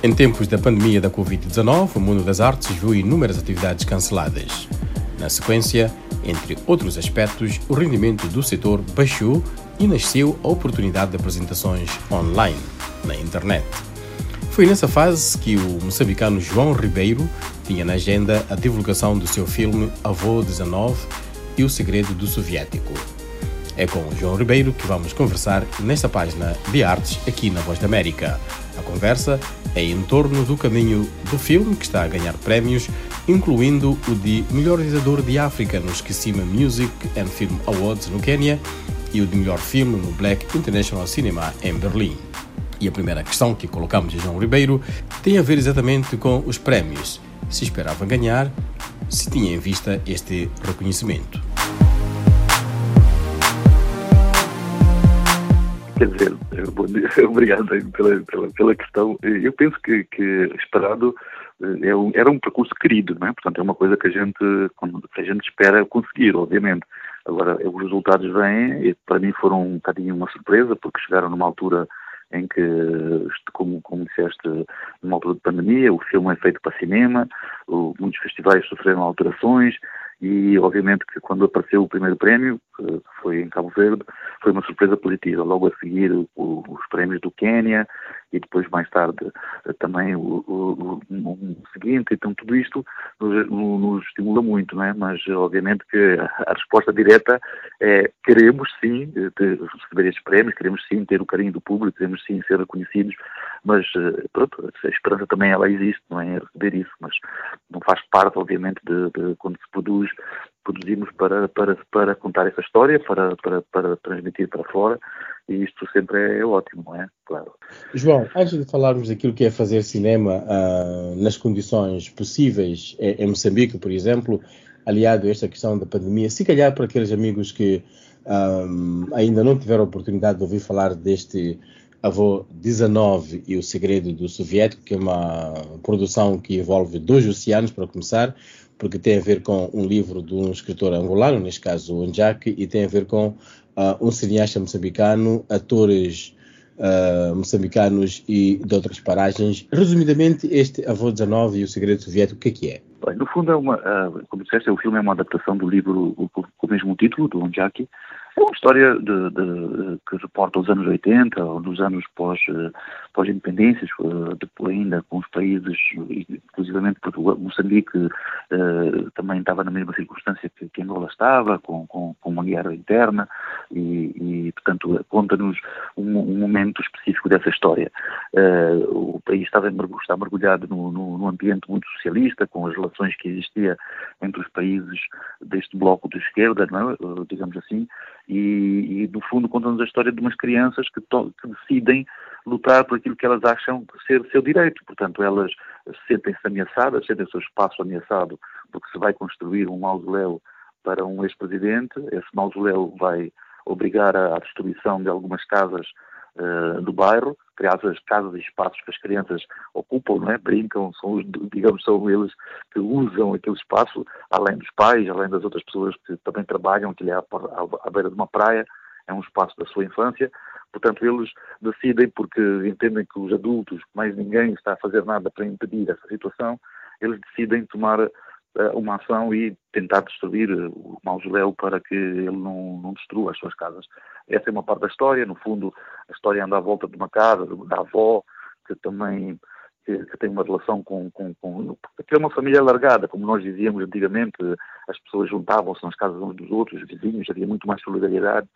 Em tempos da pandemia da Covid-19, o mundo das artes viu inúmeras atividades canceladas. Na sequência, entre outros aspectos, o rendimento do setor baixou e nasceu a oportunidade de apresentações online, na internet. Foi nessa fase que o moçambicano João Ribeiro tinha na agenda a divulgação do seu filme Avô 19 e o Segredo do Soviético. É com o João Ribeiro que vamos conversar nesta página de artes aqui na Voz da América. A conversa é em torno do caminho do filme que está a ganhar prémios, incluindo o de melhor realizador de África nos Kissima Music and Film Awards no Quênia e o de melhor filme no Black International Cinema em Berlim. E a primeira questão que colocamos a João Ribeiro tem a ver exatamente com os prémios. Se esperava ganhar, se tinha em vista este reconhecimento. Quer dizer, obrigado pela, pela, pela, questão. Eu penso que, que esperado é um, era um percurso querido, não é? Portanto, é uma coisa que a gente, que a gente espera conseguir, obviamente. Agora, os resultados vêm, e para mim foram um bocadinho uma surpresa, porque chegaram numa altura em que, como, como disseste, numa altura de pandemia, o filme é feito para cinema, o, muitos festivais sofreram alterações, e obviamente que quando apareceu o primeiro prémio, que foi em Cabo Verde, foi uma surpresa positiva. Logo a seguir o, os prémios do Quênia e depois mais tarde também o, o, o seguinte, então tudo isto nos, nos, estimula muito, não é? Mas obviamente que a resposta direta é queremos sim receber estes prémios, queremos sim ter o carinho do público, queremos sim ser reconhecidos, mas pronto, a esperança também ela existe, não é? Receber isso, mas não faz parte obviamente de, de quando se produz produzimos para, para, para contar essa história, para, para, para transmitir para fora, e isto sempre é ótimo, é? Claro. João, antes de falarmos daquilo que é fazer cinema uh, nas condições possíveis em, Moçambique, por exemplo, aliado a esta questão da pandemia, se calhar para aqueles amigos que um, ah, ainda não tiveram a oportunidade de ouvir falar deste Avô 19 e o Segredo do Soviético, que é uma produção que envolve dois oceanos, para começar, porque tem a ver com um livro de um escritor angolano, neste caso o Njaki, e tem a ver com uh, um cineasta moçambicano, atores uh, moçambicanos e de outras paragens. Resumidamente, este Avô 19 e o Segredo Soviético, o que é que é? Bem, no fundo, é uma, uh, como disseste, o filme é uma adaptação do livro com o mesmo título, do Njaki, é uma história de, de, que reporta os anos 80, ou dos anos pós, eh, pós-independências, eh, depois ainda com os países, inclusivamente Portugal, Moçambique eh, também estava na mesma circunstância que, que Angola estava, com, com, com uma guerra interna, e, e portanto, conta-nos um, um, momento específico dessa história. o país estava está mergulhado no, no, ambiente muito socialista, com as relações que existia entre os países deste bloco de esquerda, é? digamos assim, e, e no fundo conta-nos a história de umas crianças que, que, decidem lutar por aquilo que elas acham ser seu direito. Portanto, elas sentem-se ameaçadas, sentem o seu espaço ameaçado porque se vai construir um mausoléu para um ex-presidente. Esse mausoléu vai obrigar à destruição de algumas casas uh, do bairro, criar as casas e espaços que as crianças ocupam, não é? brincam, são os, digamos, são eles que usam aquele espaço, além dos pais, além das outras pessoas que também trabalham, que é à, à beira de uma praia, é um espaço da sua infância. Portanto, eles decidem, porque entendem que os adultos, mais ninguém está a fazer nada para impedir essa situação, eles decidem tomar uma ação e tentar destruir o mausoléu para que ele não, não destrua as suas casas. Essa é uma parte da história. No fundo, a história anda à volta de uma casa, da avó, que também que, que tem uma relação com, com, com... É uma família alargada, como nós dizíamos antigamente, as pessoas juntavam-se nas casas uns dos outros, os vizinhos, havia muito mais solidariedade.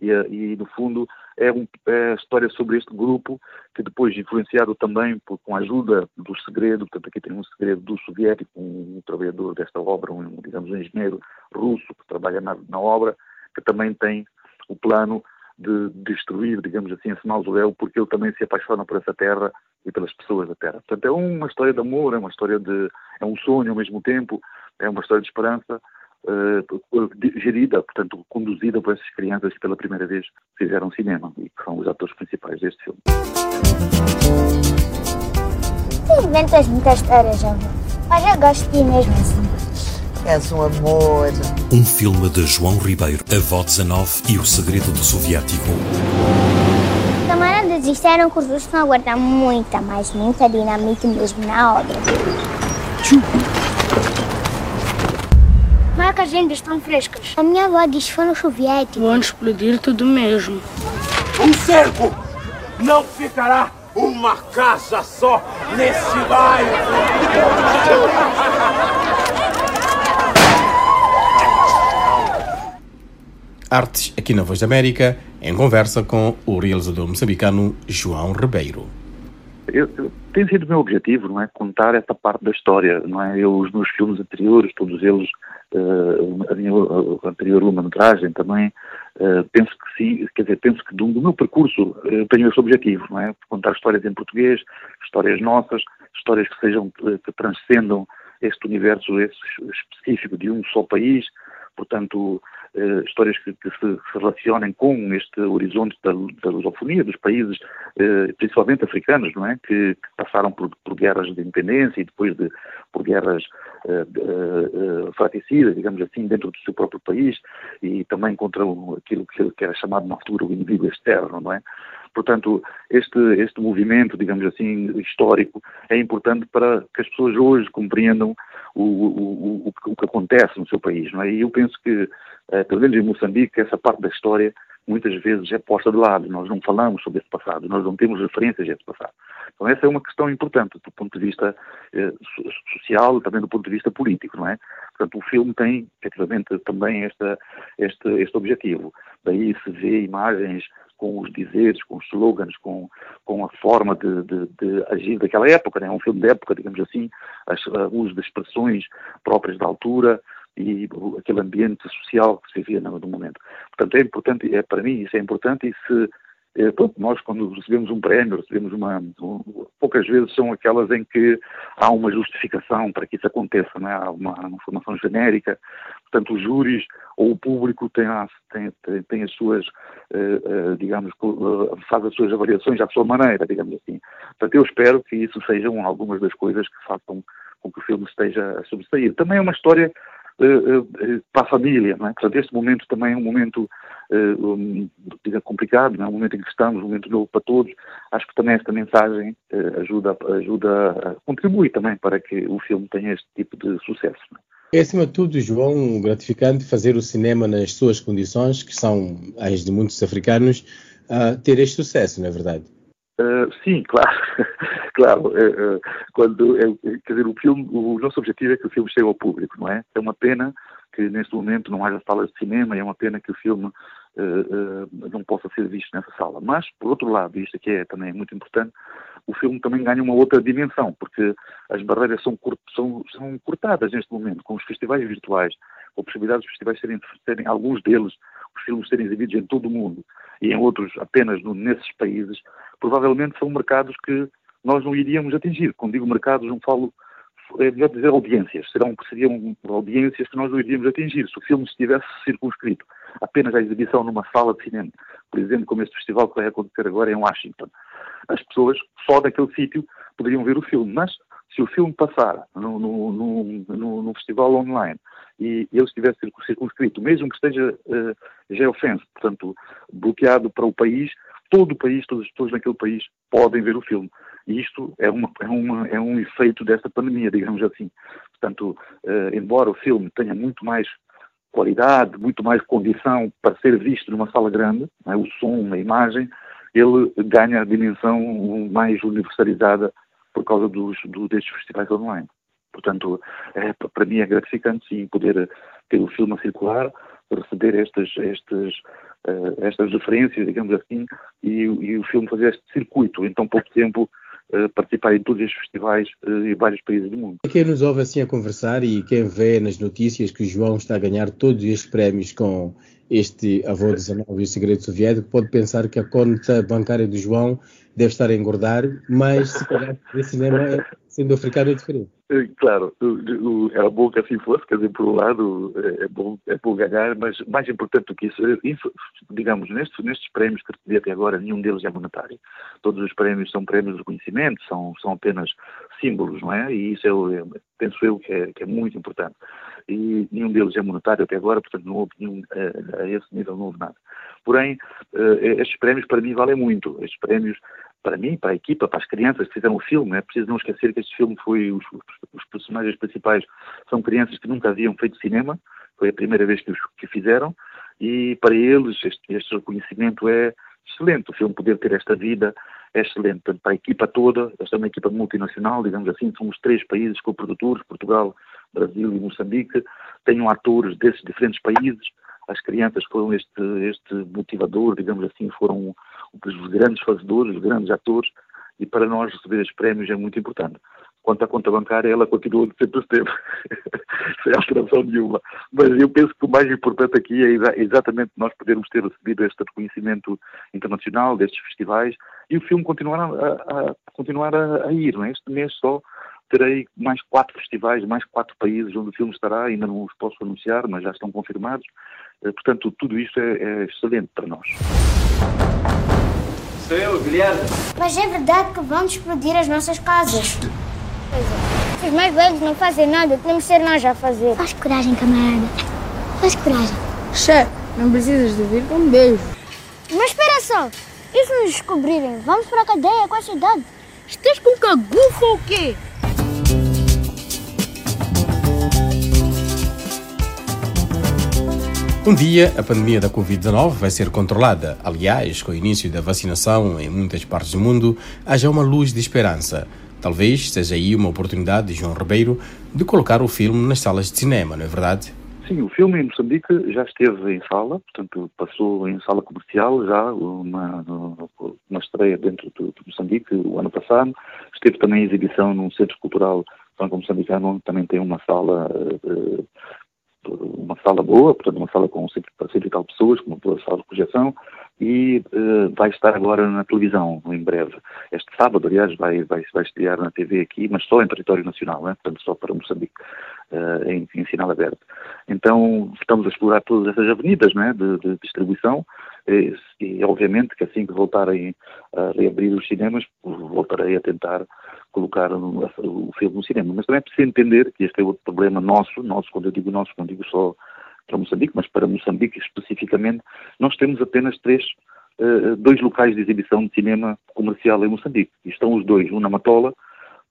E, e, no fundo é, um, é, a história sobre este grupo que depois influenciado também por, com a ajuda do segredo, portanto aqui tem um segredo do soviético, um, um trabalhador desta obra, um, digamos um engenheiro russo que trabalha na, na obra, que também tem o plano de destruir, digamos assim, esse mausoléu, porque ele também se apaixona por essa terra e pelas pessoas da terra. Portanto, é uma história de amor, é uma história de. é um sonho ao mesmo tempo, é uma história de esperança, uh, gerida, portanto, conduzida por essas crianças que pela primeira vez fizeram cinema e que são os atores principais deste filme. Tu inventas muitas histórias, jovem. Mas eu gosto de ti mesmo assim. És um amor. Um filme de João Ribeiro, A Avó 19 e o Segredo do Soviético. Camarada professores disseram que os russos estão a guardar muita, mas muita dinamite mesmo na obra. Marcas ainda estão frescas. A minha avó diz que foram soviéticos. Vão explodir tudo mesmo. Um cerco! Não ficará uma casa só nesse bairro! Artes aqui na Voz da América, em conversa com o realizador moçambicano João Ribeiro. Eu, eu, tem sido o meu objetivo, não é? Contar essa parte da história, não é? Eu, os meus filmes anteriores, todos eles, uh, a minha anterior longa-metragem também, uh, penso que sim, quer dizer, penso que do, do meu percurso uh, tenho esse objetivo, não é? Contar histórias em português, histórias nossas, histórias que sejam, que transcendam este universo esse específico de um só país, portanto, eh, histórias que, que, se, relacionem com este horizonte da, da lusofonia dos países, eh, principalmente africanos, não é? Que, que passaram por, por, guerras de independência e depois de, por guerras eh, eh fratricidas, digamos assim, dentro do seu próprio país e também contra aquilo que, que era chamado na altura o inimigo externo, não é? Portanto, este, este movimento, digamos assim, histórico, é importante para que as pessoas hoje compreendam o, o, o, o que acontece no seu país. Não é? E eu penso que, eh, pelo menos em Moçambique, essa parte da história muitas vezes é posta de lado. Nós não falamos sobre esse passado, nós não temos referências a esse passado. Então essa é uma questão importante do ponto de vista eh, social, também do ponto de vista político, não é? Portanto, o filme tem, efetivamente, também esta, este, este objetivo. Daí se vê imagens com os dizeres, com os slogans, com, com a forma de, de, de agir daquela época, né? é um filme de época, digamos assim, as, o uso de expressões próprias da altura e aquele ambiente social que se vivia no momento. Portanto, é importante, é, para mim isso é importante e se eh, pronto, nós quando recebemos um prémio, recebemos uma, um, poucas vezes são aquelas em que há uma justificação para que isso aconteça, não é? há uma, uma formação genérica, portanto os júris ou o público tem, as suas, uh, uh, digamos, uh, faz as suas avaliações à sua maneira, digamos assim. Portanto eu espero que isso sejam algumas das coisas que façam com que o filme esteja a sobressair. Também é uma história para a família, não é? Portanto, este momento também é um momento complicado, não é? um momento em que estamos, um momento novo para todos. Acho que também esta mensagem ajuda, ajuda, contribui também para que o filme tenha este tipo de sucesso. É? É, acima de tudo, João, gratificante fazer o cinema nas suas condições, que são as de muitos africanos, uh, ter este sucesso, não é verdade? Uh, sim, claro, claro. Uh, uh, quer dizer, o filme, o nosso objetivo é que o filme chegue ao público, não é? É uma pena que neste momento não haja salas de cinema, é uma pena que o filme não possa ser visto nessa sala. Mas, por outro lado, isto aqui é também muito importante, o filme também ganha uma outra dimensão, porque as barreiras são, são, são cortadas neste momento, com os festivais virtuais, com a possibilidade dos festivais serem, serem, alguns deles, os filmes serem exibidos em todo o mundo e em outros apenas no, nesses países, provavelmente são mercados que nós não iríamos atingir. Quando digo mercados, não falo é melhor dizer audiências, serão, seriam audiências que nós não iríamos atingir se o filme estivesse circunscrito apenas à exibição numa sala de cinema, por exemplo, como este festival que vai acontecer agora em Washington. As pessoas só daquele sítio poderiam ver o filme, mas se o filme passar no, no, no, no, festival online e ele estivesse circunscrito, mesmo que esteja uh, geofence, portanto, bloqueado para o país, todo o país, todas as pessoas naquele país podem ver o filme. E isto é, uma, é, uma, é um efeito desta pandemia, digamos assim. Portanto, uh, embora o filme tenha muito mais qualidade, muito mais condição para ser visto numa sala grande, é? o som, a imagem, ele ganha a dimensão mais universalizada por causa dos, do, destes festivais online. Portanto, é, para mim é gratificante sim poder ter o filme a circular, receber estas, estas, uh, estas referências, digamos assim, e, e, o filme fazer este circuito em tão pouco tempo. Uh, participar em todos estes festivais uh, em vários países do mundo. Quem nos ouve assim a conversar e quem vê nas notícias que o João está a ganhar todos estes prémios com este avô 19 e o segredo soviético, pode pensar que a conta bancária do João deve estar a engordar, mas se calhar o cinema é Sendo africano é diferente. Eh, claro, era bom que assim fosse, quer dizer, por um lado é, é bom, é bom ganhar, mas mais importante do que isso, isso digamos, nestes, nestes prémios que recebi até agora, nenhum deles é monetário. Todos os prémios são prémios de reconhecimento, são, são apenas símbolos, não é? E isso é, penso eu que é, que é muito importante. E nenhum deles é monetário até agora, portanto não houve nenhum, a, a esse nível não houve nada. Porém, estes prémios para mim valem muito. Estes prémios para mim, para a equipa, para as crianças que fizeram o filme. É preciso não esquecer que este filme foi, os, os personagens principais são crianças que nunca haviam feito cinema, foi a primeira vez que, os, que fizeram, e para eles este, este reconhecimento é excelente. O filme poder ter esta vida é excelente. Portanto, para a equipa toda, esta é uma equipa multinacional, digamos assim, somos três países co-produtores, Portugal, Brasil e Moçambique, tenham atores desses diferentes países, as crianças foram este, este motivador, digamos assim, foram os grandes fazedores, os grandes atores, e para nós receber estes prémios é muito importante. Quanto à conta bancária, ela continua de sempre esteve, sem alteração nenhuma. Mas eu penso que o mais importante aqui é exatamente nós podermos ter recebido este reconhecimento internacional destes festivais e o filme continuar a, a continuar a, a ir. Não é? Este mês só terei mais quatro festivais, mais quatro países onde o filme estará, ainda não os posso anunciar, mas já estão confirmados. Eh, portanto, tudo isto é, é excelente para nós. Sou eu, Guilherme. Mas é verdade que vão explodir as nossas casas. Se os mais velhos não fazem nada, temos de ser nós a fazer. Faz coragem, camarada. Faz coragem. Chefe, não precisas de vir com um beijo. Mas espera só. E se nos descobrirem? Vamos para a cadeia com a cidade. Estás com cagufa ou quê? Um dia, a pandemia da Covid-19 vai ser controlada. Aliás, com o início da vacinação em muitas partes do mundo, haja uma luz de esperança. Talvez seja aí uma oportunidade de João Ribeiro de colocar o filme nas salas de cinema, não é verdade? Sim, o filme em Moçambique já esteve em sala, portanto passou em sala comercial já, uma, uma estreia dentro de, de Moçambique o ano passado. Esteve também em exibição num centro cultural franco moçambicano, onde também tem uma sala uh, uma sala boa, portanto uma sala com cento e tal pessoas, com uma boa sala de projeção, e uh, vai estar agora na televisão, em breve. Este sábado, aliás, vai, vai, vai estrear na TV aqui, mas só em território nacional, né? portanto só para Moçambique, uh, em, em sinal aberto. Então estamos a explorar todas essas avenidas né? de, de distribuição, e, e, obviamente que assim que voltarem a reabrir os cinemas, voltarei a tentar colocar o, filme no cinema. Mas também é preciso entender que este é outro problema nosso, nosso, quando eu digo nosso, não digo só para Moçambique, mas para Moçambique especificamente, nós temos apenas três, uh, dois locais de exibição de cinema comercial em Moçambique. E estão os dois, um na Matola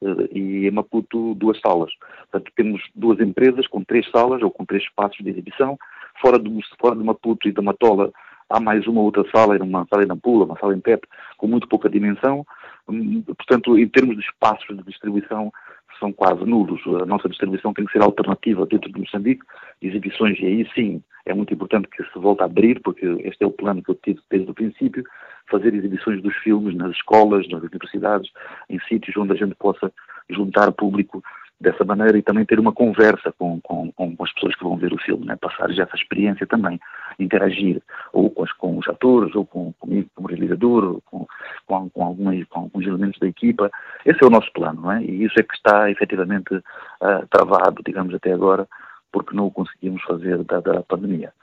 uh, e em Maputo duas salas. Portanto, temos duas empresas com três salas ou com três espaços de exibição. Fora de, fora de Maputo e da Matola há mais uma outra sala, uma sala em Nampula, uma sala em Pepe, com muito pouca dimensão. Portanto, em termos de espaços de distribuição, são quase nulos. A nossa distribuição tem que ser alternativa dentro de Moçambique, exibições, e aí sim é muito importante que se volte a abrir, porque este é o plano que eu tive desde o princípio, fazer exibições dos filmes nas escolas, nas universidades, em sítios onde a gente possa juntar público dessa maneira e também ter uma conversa com, com, com as pessoas que vão ver o filme, né? passar já essa experiência também, interagir ou com, as, com os atores, ou com, comigo como realizador, ou com, com, com, algumas, com alguns elementos da equipa. Esse é o nosso plano, não é? E isso é que está efetivamente uh, travado, digamos, até agora, porque não o conseguimos fazer dada a pandemia.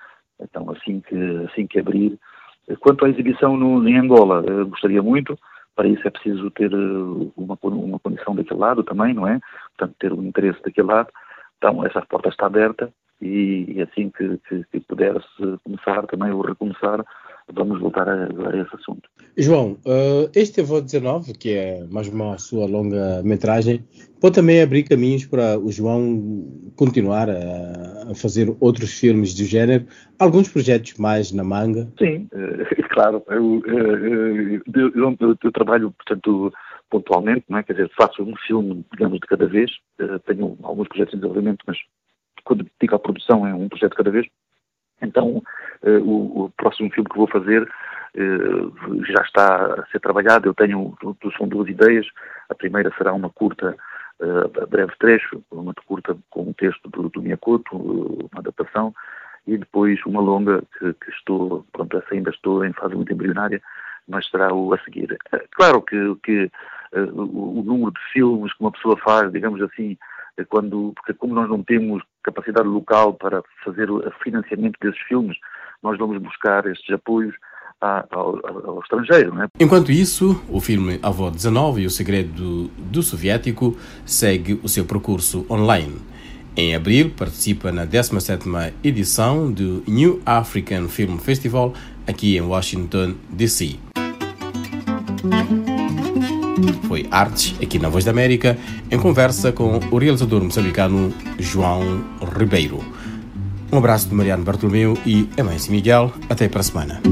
Então, assim que, assim que abrir. Quanto à exibição no, em Angola, gostaria muito, para isso é preciso ter eh, uma, uma condição daquele lado também, não é? Portanto, ter um interesse daquele lado. Então, essa porta está aberta e, e assim que, que, que puder-se começar também ou recomeçar, vamos voltar a, a esse assunto. João, uh, este Avô 19, que é mais uma sua longa metragem, pode também abrir caminhos para o João continuar a, a fazer outros filmes do género, alguns projetos mais na manga? Sim, uh, claro. Eu, uh, eu, eu, eu, trabalho, portanto, pontualmente, não é? quer dizer, faço um filme, digamos, de cada vez. tenho alguns projetos em desenvolvimento, mas quando digo à produção é um projeto cada vez. Então, uh, o, o, próximo filme que vou fazer uh, já está a ser trabalhado. Eu tenho, são duas ideias. A primeira será uma curta, a breve trecho, uma curta com um texto do, do Miyakoto, uma adaptação, e depois uma longa que, que, estou, pronto, essa ainda estou em fase muito embrionária, mas será o a seguir. Claro que, que o, o, número de filmes que uma pessoa faz, digamos assim, quando, porque como nós não temos capacidade local para fazer o financiamento desses filmes, nós vamos buscar estes apoios ao, ao, estrangeiro. Né? Enquanto isso, o filme Avó 19 e o Segredo do Soviético segue o seu percurso online. Em abril, participa na 17ª edição do New African Film Festival aqui em Washington, D.C. Foi Artes, aqui na Voz da América, em conversa com o realizador moçambicano João Ribeiro. Um abraço de Mariano Bartolomeu e Amâncio Miguel. Até para a semana.